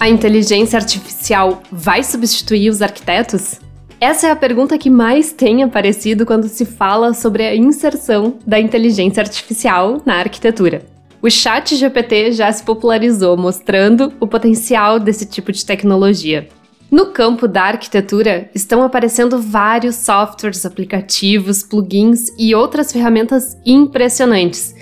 A inteligência artificial vai substituir os arquitetos? Essa é a pergunta que mais tem aparecido quando se fala sobre a inserção da inteligência artificial na arquitetura. O Chat GPT já se popularizou, mostrando o potencial desse tipo de tecnologia. No campo da arquitetura, estão aparecendo vários softwares, aplicativos, plugins e outras ferramentas impressionantes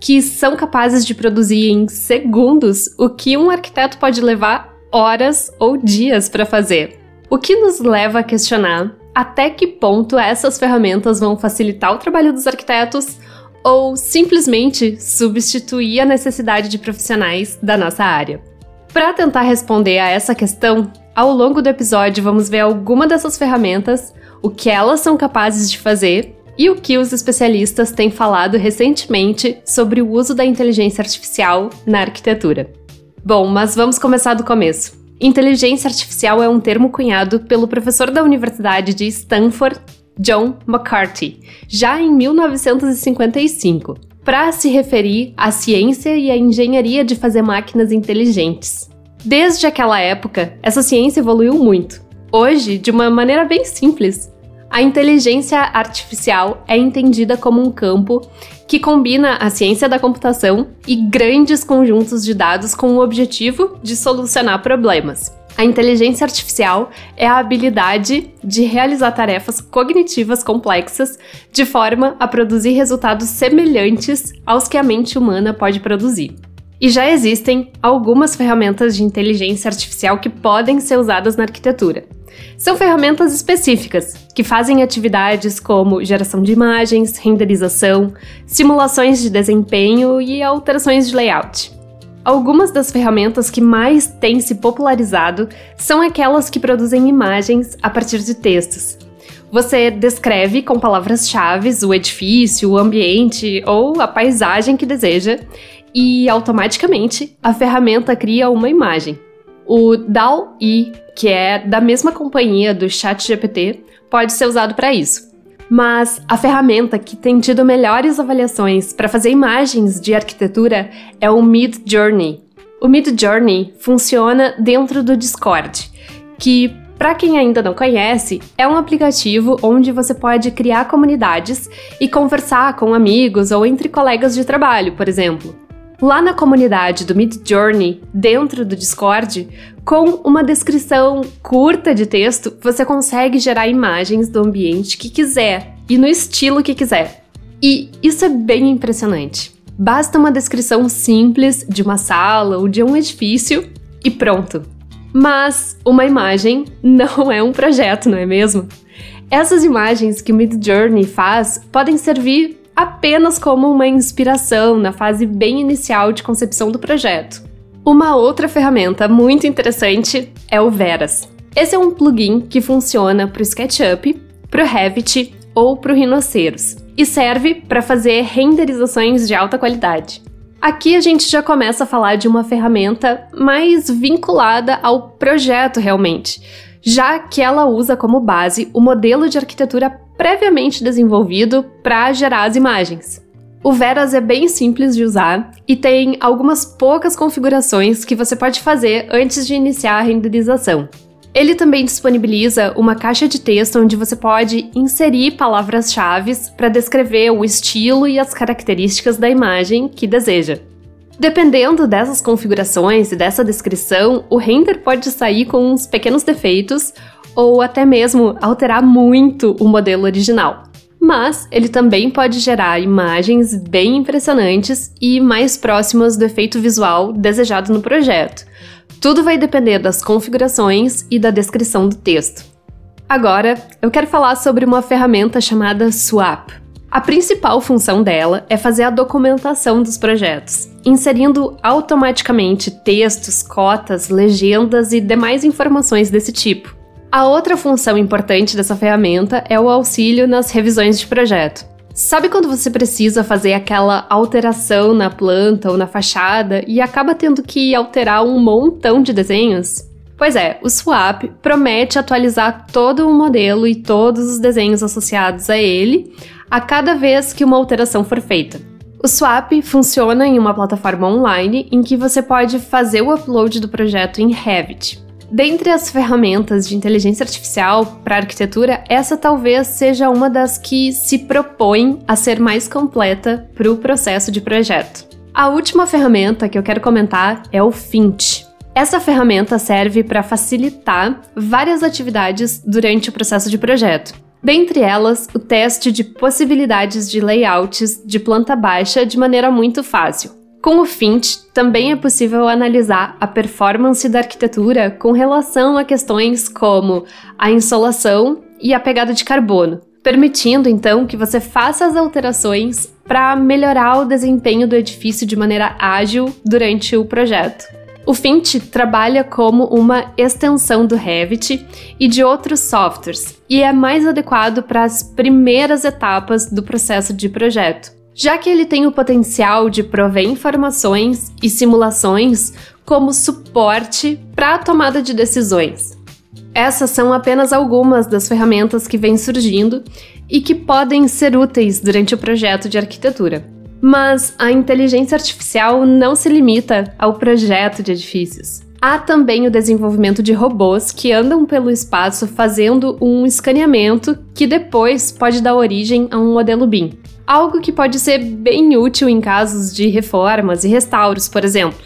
que são capazes de produzir em segundos o que um arquiteto pode levar horas ou dias para fazer. O que nos leva a questionar até que ponto essas ferramentas vão facilitar o trabalho dos arquitetos ou simplesmente substituir a necessidade de profissionais da nossa área. Para tentar responder a essa questão, ao longo do episódio vamos ver alguma dessas ferramentas, o que elas são capazes de fazer e o que os especialistas têm falado recentemente sobre o uso da inteligência artificial na arquitetura. Bom, mas vamos começar do começo. Inteligência artificial é um termo cunhado pelo professor da Universidade de Stanford, John McCarthy, já em 1955, para se referir à ciência e à engenharia de fazer máquinas inteligentes. Desde aquela época, essa ciência evoluiu muito. Hoje, de uma maneira bem simples, a inteligência artificial é entendida como um campo que combina a ciência da computação e grandes conjuntos de dados com o objetivo de solucionar problemas. A inteligência artificial é a habilidade de realizar tarefas cognitivas complexas de forma a produzir resultados semelhantes aos que a mente humana pode produzir. E já existem algumas ferramentas de inteligência artificial que podem ser usadas na arquitetura. São ferramentas específicas que fazem atividades como geração de imagens, renderização, simulações de desempenho e alterações de layout. Algumas das ferramentas que mais têm se popularizado são aquelas que produzem imagens a partir de textos. Você descreve com palavras-chave o edifício, o ambiente ou a paisagem que deseja e automaticamente a ferramenta cria uma imagem. O DAL-E, que é da mesma companhia do ChatGPT, pode ser usado para isso. Mas a ferramenta que tem tido melhores avaliações para fazer imagens de arquitetura é o Mid Journey. O Mid Journey funciona dentro do Discord, que para quem ainda não conhece, é um aplicativo onde você pode criar comunidades e conversar com amigos ou entre colegas de trabalho, por exemplo. Lá na comunidade do Mid Journey, dentro do Discord, com uma descrição curta de texto, você consegue gerar imagens do ambiente que quiser e no estilo que quiser. E isso é bem impressionante. Basta uma descrição simples de uma sala ou de um edifício e pronto. Mas uma imagem não é um projeto, não é mesmo? Essas imagens que o Midjourney faz podem servir apenas como uma inspiração na fase bem inicial de concepção do projeto. Uma outra ferramenta muito interessante é o Veras. Esse é um plugin que funciona para o SketchUp, para o Revit ou para o Rhinoceros e serve para fazer renderizações de alta qualidade. Aqui a gente já começa a falar de uma ferramenta mais vinculada ao projeto realmente, já que ela usa como base o modelo de arquitetura previamente desenvolvido para gerar as imagens. O Veras é bem simples de usar e tem algumas poucas configurações que você pode fazer antes de iniciar a renderização. Ele também disponibiliza uma caixa de texto onde você pode inserir palavras-chave para descrever o estilo e as características da imagem que deseja. Dependendo dessas configurações e dessa descrição, o render pode sair com uns pequenos defeitos ou até mesmo alterar muito o modelo original mas ele também pode gerar imagens bem impressionantes e mais próximas do efeito visual desejado no projeto. Tudo vai depender das configurações e da descrição do texto. Agora, eu quero falar sobre uma ferramenta chamada Swap. A principal função dela é fazer a documentação dos projetos, inserindo automaticamente textos, cotas, legendas e demais informações desse tipo. A outra função importante dessa ferramenta é o auxílio nas revisões de projeto. Sabe quando você precisa fazer aquela alteração na planta ou na fachada e acaba tendo que alterar um montão de desenhos? Pois é, o Swap promete atualizar todo o modelo e todos os desenhos associados a ele a cada vez que uma alteração for feita. O Swap funciona em uma plataforma online em que você pode fazer o upload do projeto em Revit. Dentre as ferramentas de inteligência artificial para arquitetura, essa talvez seja uma das que se propõe a ser mais completa para o processo de projeto. A última ferramenta que eu quero comentar é o Fint. Essa ferramenta serve para facilitar várias atividades durante o processo de projeto. Dentre elas, o teste de possibilidades de layouts de planta baixa de maneira muito fácil. Com o Fint, também é possível analisar a performance da arquitetura com relação a questões como a insolação e a pegada de carbono, permitindo então que você faça as alterações para melhorar o desempenho do edifício de maneira ágil durante o projeto. O Fint trabalha como uma extensão do Revit e de outros softwares e é mais adequado para as primeiras etapas do processo de projeto já que ele tem o potencial de prover informações e simulações como suporte para a tomada de decisões. Essas são apenas algumas das ferramentas que vêm surgindo e que podem ser úteis durante o projeto de arquitetura. Mas a inteligência artificial não se limita ao projeto de edifícios. Há também o desenvolvimento de robôs que andam pelo espaço fazendo um escaneamento que depois pode dar origem a um modelo BIM algo que pode ser bem útil em casos de reformas e restauros, por exemplo.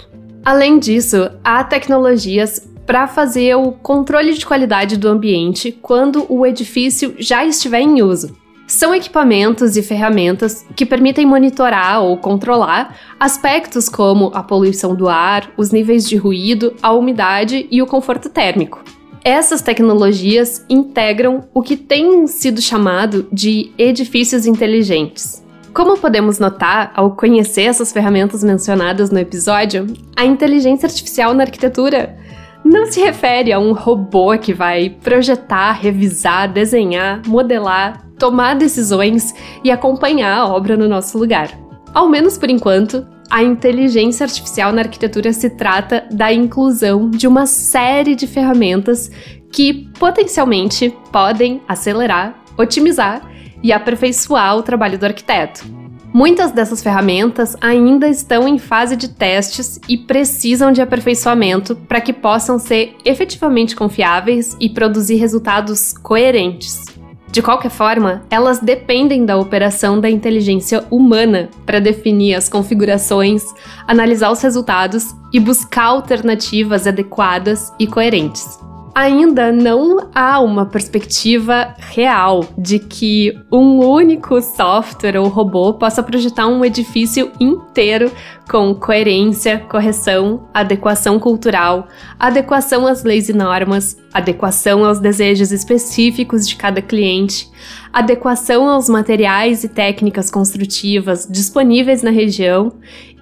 Além disso, há tecnologias para fazer o controle de qualidade do ambiente quando o edifício já estiver em uso. São equipamentos e ferramentas que permitem monitorar ou controlar aspectos como a poluição do ar, os níveis de ruído, a umidade e o conforto térmico. Essas tecnologias integram o que tem sido chamado de edifícios inteligentes. Como podemos notar ao conhecer essas ferramentas mencionadas no episódio, a inteligência artificial na arquitetura não se refere a um robô que vai projetar, revisar, desenhar, modelar, tomar decisões e acompanhar a obra no nosso lugar. Ao menos por enquanto, a inteligência artificial na arquitetura se trata da inclusão de uma série de ferramentas que potencialmente podem acelerar, otimizar e aperfeiçoar o trabalho do arquiteto. Muitas dessas ferramentas ainda estão em fase de testes e precisam de aperfeiçoamento para que possam ser efetivamente confiáveis e produzir resultados coerentes. De qualquer forma, elas dependem da operação da inteligência humana para definir as configurações, analisar os resultados e buscar alternativas adequadas e coerentes ainda não há uma perspectiva real de que um único software ou robô possa projetar um edifício inteiro com coerência, correção, adequação cultural, adequação às leis e normas, adequação aos desejos específicos de cada cliente, adequação aos materiais e técnicas construtivas disponíveis na região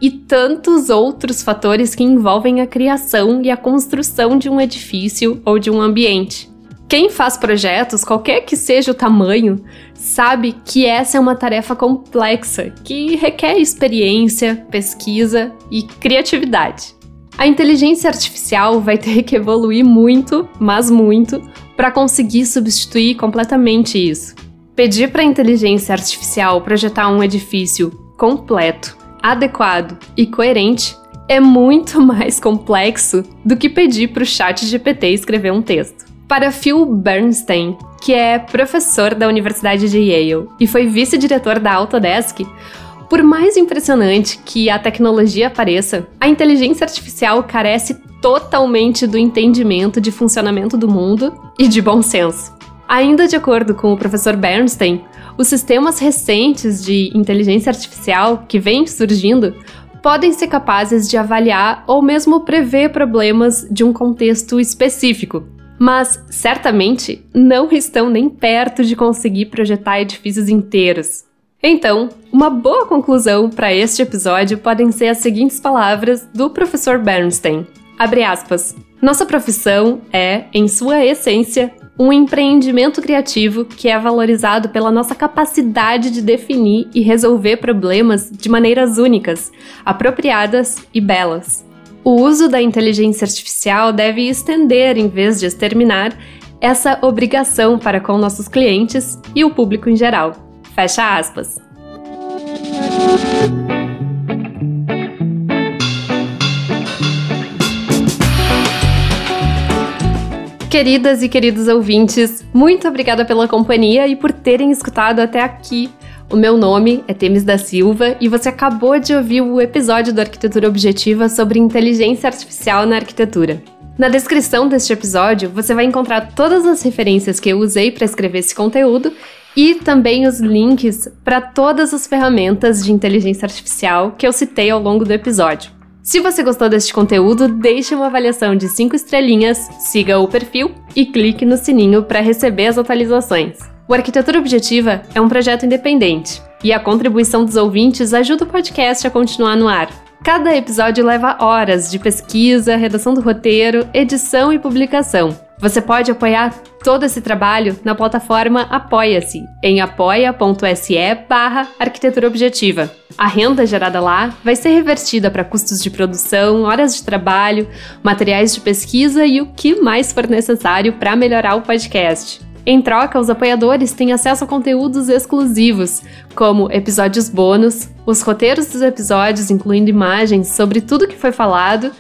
e tantos outros fatores que envolvem a criação e a construção de um edifício ou de um ambiente. Quem faz projetos, qualquer que seja o tamanho, sabe que essa é uma tarefa complexa que requer experiência, pesquisa e criatividade. A inteligência artificial vai ter que evoluir muito, mas muito, para conseguir substituir completamente isso. Pedir para a inteligência artificial projetar um edifício completo, adequado e coerente é muito mais complexo do que pedir para o chat GPT escrever um texto. Para Phil Bernstein, que é professor da Universidade de Yale e foi vice-diretor da Autodesk, por mais impressionante que a tecnologia pareça, a inteligência artificial carece totalmente do entendimento de funcionamento do mundo e de bom senso. Ainda de acordo com o professor Bernstein, os sistemas recentes de inteligência artificial que vêm surgindo podem ser capazes de avaliar ou mesmo prever problemas de um contexto específico, mas certamente não estão nem perto de conseguir projetar edifícios inteiros. Então, uma boa conclusão para este episódio podem ser as seguintes palavras do professor Bernstein. Abre aspas. Nossa profissão é, em sua essência, um empreendimento criativo que é valorizado pela nossa capacidade de definir e resolver problemas de maneiras únicas, apropriadas e belas. O uso da inteligência artificial deve estender, em vez de exterminar, essa obrigação para com nossos clientes e o público em geral. Fecha aspas. Queridas e queridos ouvintes, muito obrigada pela companhia e por terem escutado até aqui. O meu nome é Temis da Silva e você acabou de ouvir o episódio do Arquitetura Objetiva sobre inteligência artificial na arquitetura. Na descrição deste episódio, você vai encontrar todas as referências que eu usei para escrever esse conteúdo e também os links para todas as ferramentas de inteligência artificial que eu citei ao longo do episódio. Se você gostou deste conteúdo, deixe uma avaliação de 5 estrelinhas, siga o perfil e clique no sininho para receber as atualizações. O Arquitetura Objetiva é um projeto independente e a contribuição dos ouvintes ajuda o podcast a continuar no ar. Cada episódio leva horas de pesquisa, redação do roteiro, edição e publicação. Você pode apoiar todo esse trabalho na plataforma Apoia-se, em apoia.se barra arquitetura objetiva. A renda gerada lá vai ser revertida para custos de produção, horas de trabalho, materiais de pesquisa e o que mais for necessário para melhorar o podcast. Em troca, os apoiadores têm acesso a conteúdos exclusivos, como episódios bônus, os roteiros dos episódios, incluindo imagens sobre tudo que foi falado,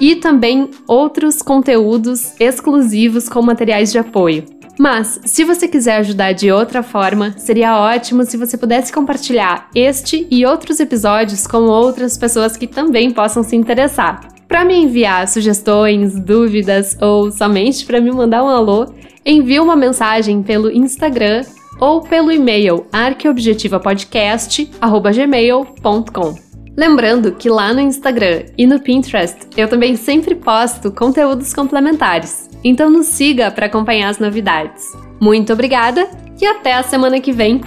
e também outros conteúdos exclusivos com materiais de apoio. Mas, se você quiser ajudar de outra forma, seria ótimo se você pudesse compartilhar este e outros episódios com outras pessoas que também possam se interessar. Para me enviar sugestões, dúvidas ou somente para me mandar um alô, envie uma mensagem pelo Instagram ou pelo e-mail arqueobjetivapodcast@gmail.com. Lembrando que lá no Instagram e no Pinterest eu também sempre posto conteúdos complementares. Então nos siga para acompanhar as novidades. Muito obrigada e até a semana que vem.